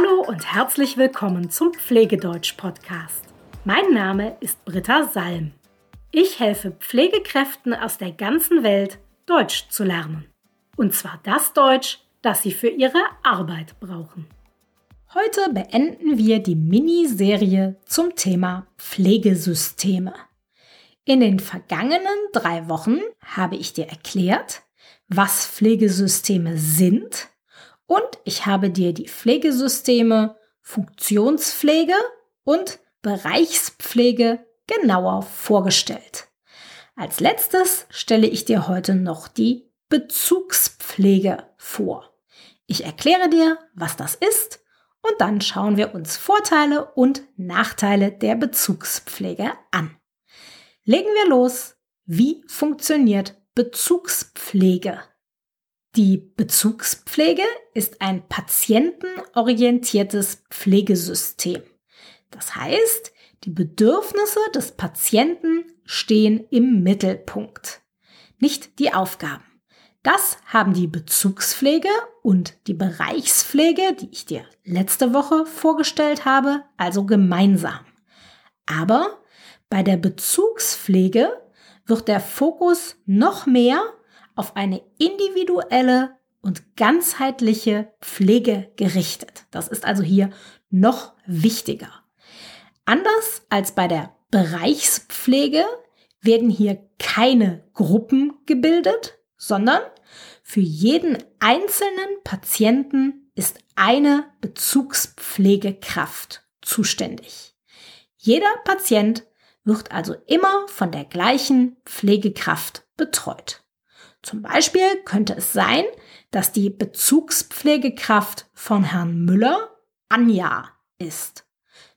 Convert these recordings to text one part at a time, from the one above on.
Hallo und herzlich willkommen zum Pflegedeutsch-Podcast. Mein Name ist Britta Salm. Ich helfe Pflegekräften aus der ganzen Welt, Deutsch zu lernen. Und zwar das Deutsch, das sie für ihre Arbeit brauchen. Heute beenden wir die Miniserie zum Thema Pflegesysteme. In den vergangenen drei Wochen habe ich dir erklärt, was Pflegesysteme sind und ich habe dir die Pflegesysteme Funktionspflege und Bereichspflege genauer vorgestellt. Als letztes stelle ich dir heute noch die Bezugspflege vor. Ich erkläre dir, was das ist und dann schauen wir uns Vorteile und Nachteile der Bezugspflege an. Legen wir los. Wie funktioniert Bezugspflege? Die Bezugspflege ist ein patientenorientiertes Pflegesystem. Das heißt, die Bedürfnisse des Patienten stehen im Mittelpunkt, nicht die Aufgaben. Das haben die Bezugspflege und die Bereichspflege, die ich dir letzte Woche vorgestellt habe, also gemeinsam. Aber bei der Bezugspflege wird der Fokus noch mehr auf eine individuelle und ganzheitliche Pflege gerichtet. Das ist also hier noch wichtiger. Anders als bei der Bereichspflege werden hier keine Gruppen gebildet, sondern für jeden einzelnen Patienten ist eine Bezugspflegekraft zuständig. Jeder Patient wird also immer von der gleichen Pflegekraft betreut. Zum Beispiel könnte es sein, dass die Bezugspflegekraft von Herrn Müller Anja ist.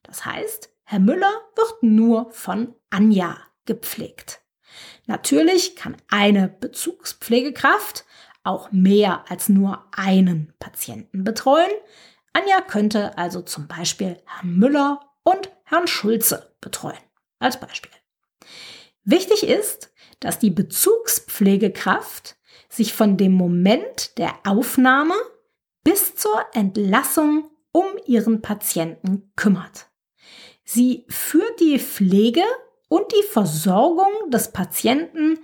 Das heißt, Herr Müller wird nur von Anja gepflegt. Natürlich kann eine Bezugspflegekraft auch mehr als nur einen Patienten betreuen. Anja könnte also zum Beispiel Herrn Müller und Herrn Schulze betreuen. Als Beispiel. Wichtig ist, dass die Bezugspflegekraft sich von dem Moment der Aufnahme bis zur Entlassung um ihren Patienten kümmert. Sie führt die Pflege und die Versorgung des Patienten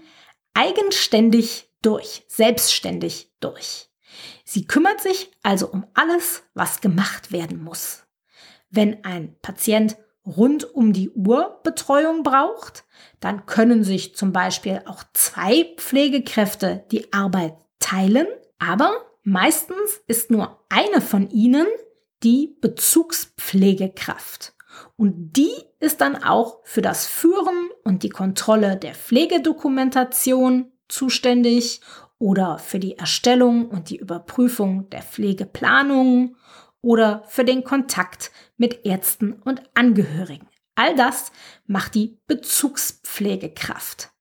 eigenständig durch, selbstständig durch. Sie kümmert sich also um alles, was gemacht werden muss. Wenn ein Patient rund um die Uhr Betreuung braucht, dann können sich zum Beispiel auch zwei Pflegekräfte die Arbeit teilen, aber meistens ist nur eine von ihnen die Bezugspflegekraft. Und die ist dann auch für das Führen und die Kontrolle der Pflegedokumentation zuständig oder für die Erstellung und die Überprüfung der Pflegeplanung oder für den Kontakt mit Ärzten und Angehörigen. All das macht die Bezugspflegekraft.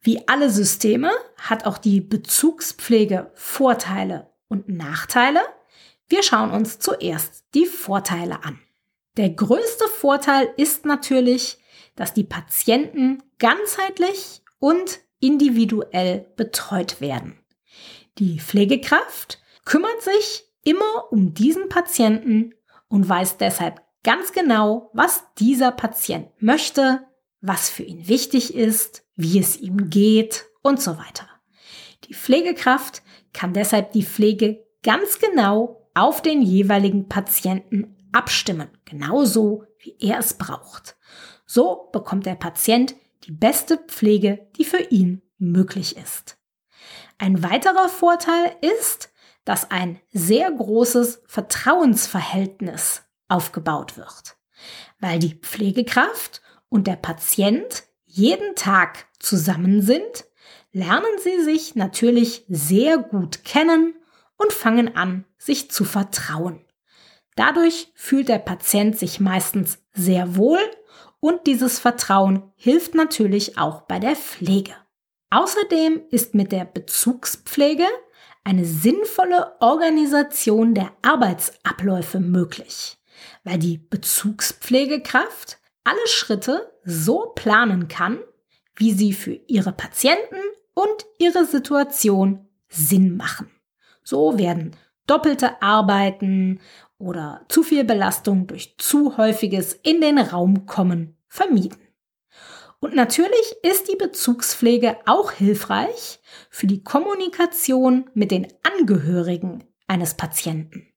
Wie alle Systeme hat auch die Bezugspflege Vorteile und Nachteile. Wir schauen uns zuerst die Vorteile an. Der größte Vorteil ist natürlich, dass die Patienten ganzheitlich und individuell betreut werden. Die Pflegekraft kümmert sich immer um diesen Patienten und weiß deshalb ganz genau, was dieser Patient möchte, was für ihn wichtig ist, wie es ihm geht und so weiter. Die Pflegekraft kann deshalb die Pflege ganz genau auf den jeweiligen Patienten abstimmen, genauso wie er es braucht. So bekommt der Patient die beste Pflege, die für ihn möglich ist. Ein weiterer Vorteil ist, dass ein sehr großes Vertrauensverhältnis aufgebaut wird, weil die Pflegekraft und der Patient jeden Tag zusammen sind, lernen sie sich natürlich sehr gut kennen und fangen an, sich zu vertrauen. Dadurch fühlt der Patient sich meistens sehr wohl und dieses Vertrauen hilft natürlich auch bei der Pflege. Außerdem ist mit der Bezugspflege eine sinnvolle Organisation der Arbeitsabläufe möglich, weil die Bezugspflegekraft alle Schritte so planen kann, wie sie für ihre Patienten und ihre Situation Sinn machen. So werden doppelte Arbeiten oder zu viel Belastung durch zu häufiges in den Raum kommen vermieden. Und natürlich ist die Bezugspflege auch hilfreich für die Kommunikation mit den Angehörigen eines Patienten.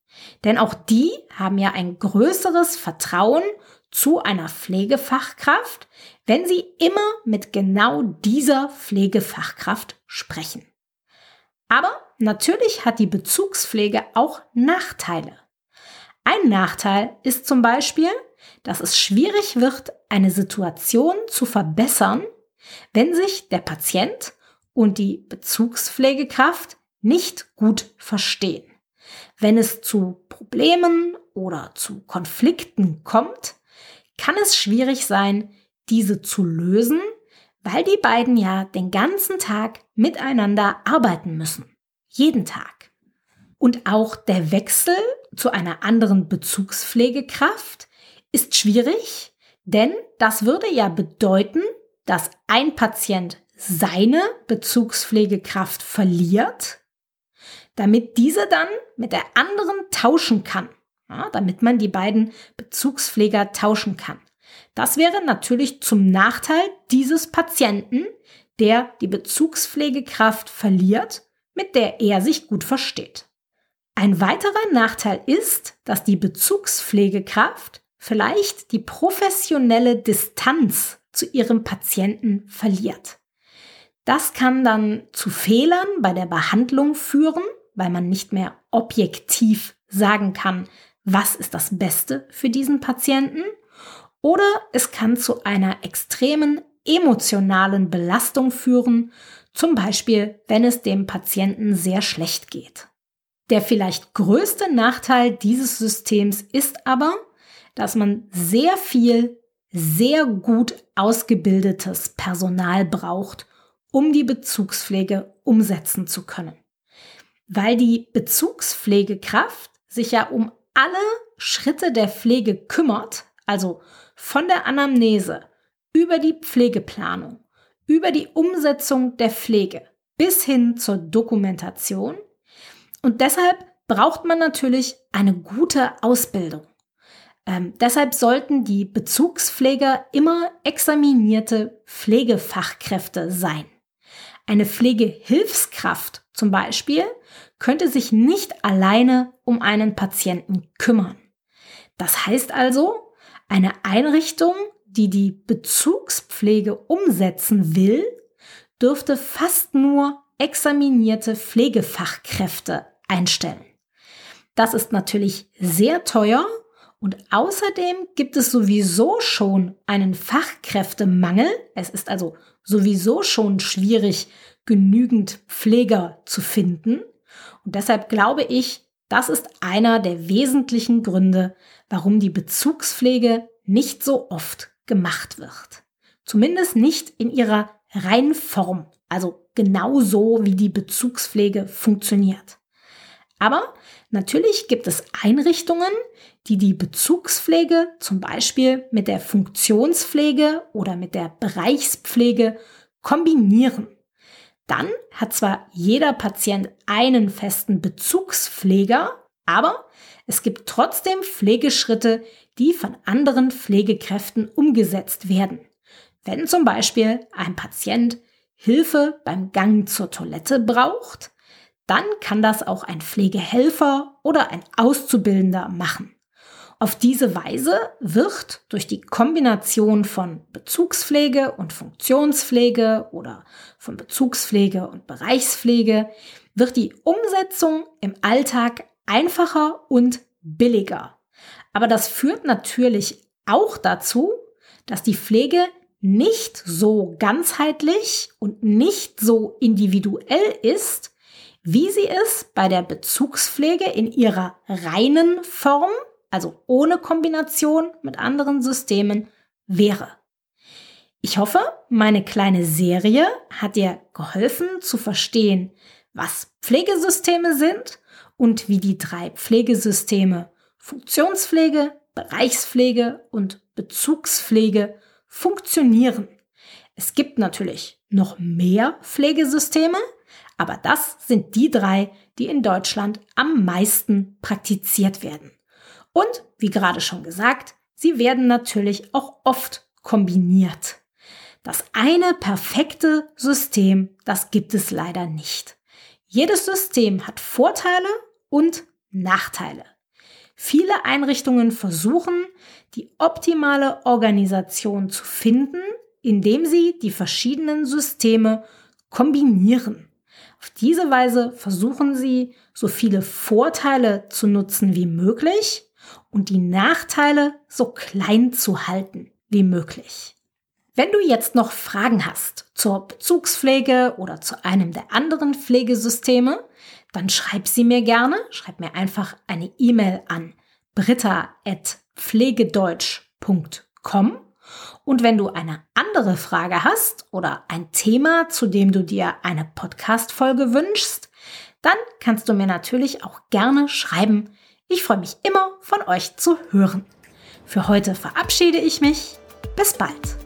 Denn auch die haben ja ein größeres Vertrauen zu einer Pflegefachkraft, wenn sie immer mit genau dieser Pflegefachkraft sprechen. Aber natürlich hat die Bezugspflege auch Nachteile. Ein Nachteil ist zum Beispiel, dass es schwierig wird, eine Situation zu verbessern, wenn sich der Patient und die Bezugspflegekraft nicht gut verstehen. Wenn es zu Problemen oder zu Konflikten kommt, kann es schwierig sein, diese zu lösen, weil die beiden ja den ganzen Tag miteinander arbeiten müssen. Jeden Tag. Und auch der Wechsel zu einer anderen Bezugspflegekraft ist schwierig, denn das würde ja bedeuten, dass ein Patient seine Bezugspflegekraft verliert, damit diese dann mit der anderen tauschen kann, ja, damit man die beiden Bezugspfleger tauschen kann. Das wäre natürlich zum Nachteil dieses Patienten, der die Bezugspflegekraft verliert, mit der er sich gut versteht. Ein weiterer Nachteil ist, dass die Bezugspflegekraft vielleicht die professionelle Distanz zu ihrem Patienten verliert. Das kann dann zu Fehlern bei der Behandlung führen, weil man nicht mehr objektiv sagen kann, was ist das Beste für diesen Patienten. Oder es kann zu einer extremen emotionalen Belastung führen, zum Beispiel wenn es dem Patienten sehr schlecht geht. Der vielleicht größte Nachteil dieses Systems ist aber, dass man sehr viel, sehr gut ausgebildetes Personal braucht, um die Bezugspflege umsetzen zu können. Weil die Bezugspflegekraft sich ja um alle Schritte der Pflege kümmert, also von der Anamnese über die Pflegeplanung, über die Umsetzung der Pflege bis hin zur Dokumentation. Und deshalb braucht man natürlich eine gute Ausbildung. Ähm, deshalb sollten die Bezugspfleger immer examinierte Pflegefachkräfte sein. Eine Pflegehilfskraft zum Beispiel könnte sich nicht alleine um einen Patienten kümmern. Das heißt also, eine Einrichtung, die die Bezugspflege umsetzen will, dürfte fast nur examinierte Pflegefachkräfte einstellen. Das ist natürlich sehr teuer und außerdem gibt es sowieso schon einen Fachkräftemangel. Es ist also sowieso schon schwierig, genügend Pfleger zu finden. Und deshalb glaube ich, das ist einer der wesentlichen Gründe, warum die Bezugspflege nicht so oft gemacht wird. Zumindest nicht in ihrer Reinform, also genauso wie die Bezugspflege funktioniert. Aber natürlich gibt es Einrichtungen, die die Bezugspflege zum Beispiel mit der Funktionspflege oder mit der Bereichspflege kombinieren. Dann hat zwar jeder Patient einen festen Bezugspfleger, aber es gibt trotzdem Pflegeschritte, die von anderen Pflegekräften umgesetzt werden. Wenn zum Beispiel ein Patient Hilfe beim Gang zur Toilette braucht, dann kann das auch ein Pflegehelfer oder ein Auszubildender machen. Auf diese Weise wird durch die Kombination von Bezugspflege und Funktionspflege oder von Bezugspflege und Bereichspflege wird die Umsetzung im Alltag einfacher und billiger. Aber das führt natürlich auch dazu, dass die Pflege nicht so ganzheitlich und nicht so individuell ist, wie sie es bei der Bezugspflege in ihrer reinen Form also ohne Kombination mit anderen Systemen, wäre. Ich hoffe, meine kleine Serie hat dir geholfen zu verstehen, was Pflegesysteme sind und wie die drei Pflegesysteme Funktionspflege, Bereichspflege und Bezugspflege funktionieren. Es gibt natürlich noch mehr Pflegesysteme, aber das sind die drei, die in Deutschland am meisten praktiziert werden. Und wie gerade schon gesagt, sie werden natürlich auch oft kombiniert. Das eine perfekte System, das gibt es leider nicht. Jedes System hat Vorteile und Nachteile. Viele Einrichtungen versuchen, die optimale Organisation zu finden, indem sie die verschiedenen Systeme kombinieren. Auf diese Weise versuchen sie, so viele Vorteile zu nutzen wie möglich und die Nachteile so klein zu halten wie möglich. Wenn du jetzt noch Fragen hast zur Bezugspflege oder zu einem der anderen Pflegesysteme, dann schreib sie mir gerne. Schreib mir einfach eine E-Mail an britta.pflegedeutsch.com. Und wenn du eine andere Frage hast oder ein Thema, zu dem du dir eine Podcast-Folge wünschst, dann kannst du mir natürlich auch gerne schreiben. Ich freue mich immer, von euch zu hören. Für heute verabschiede ich mich. Bis bald.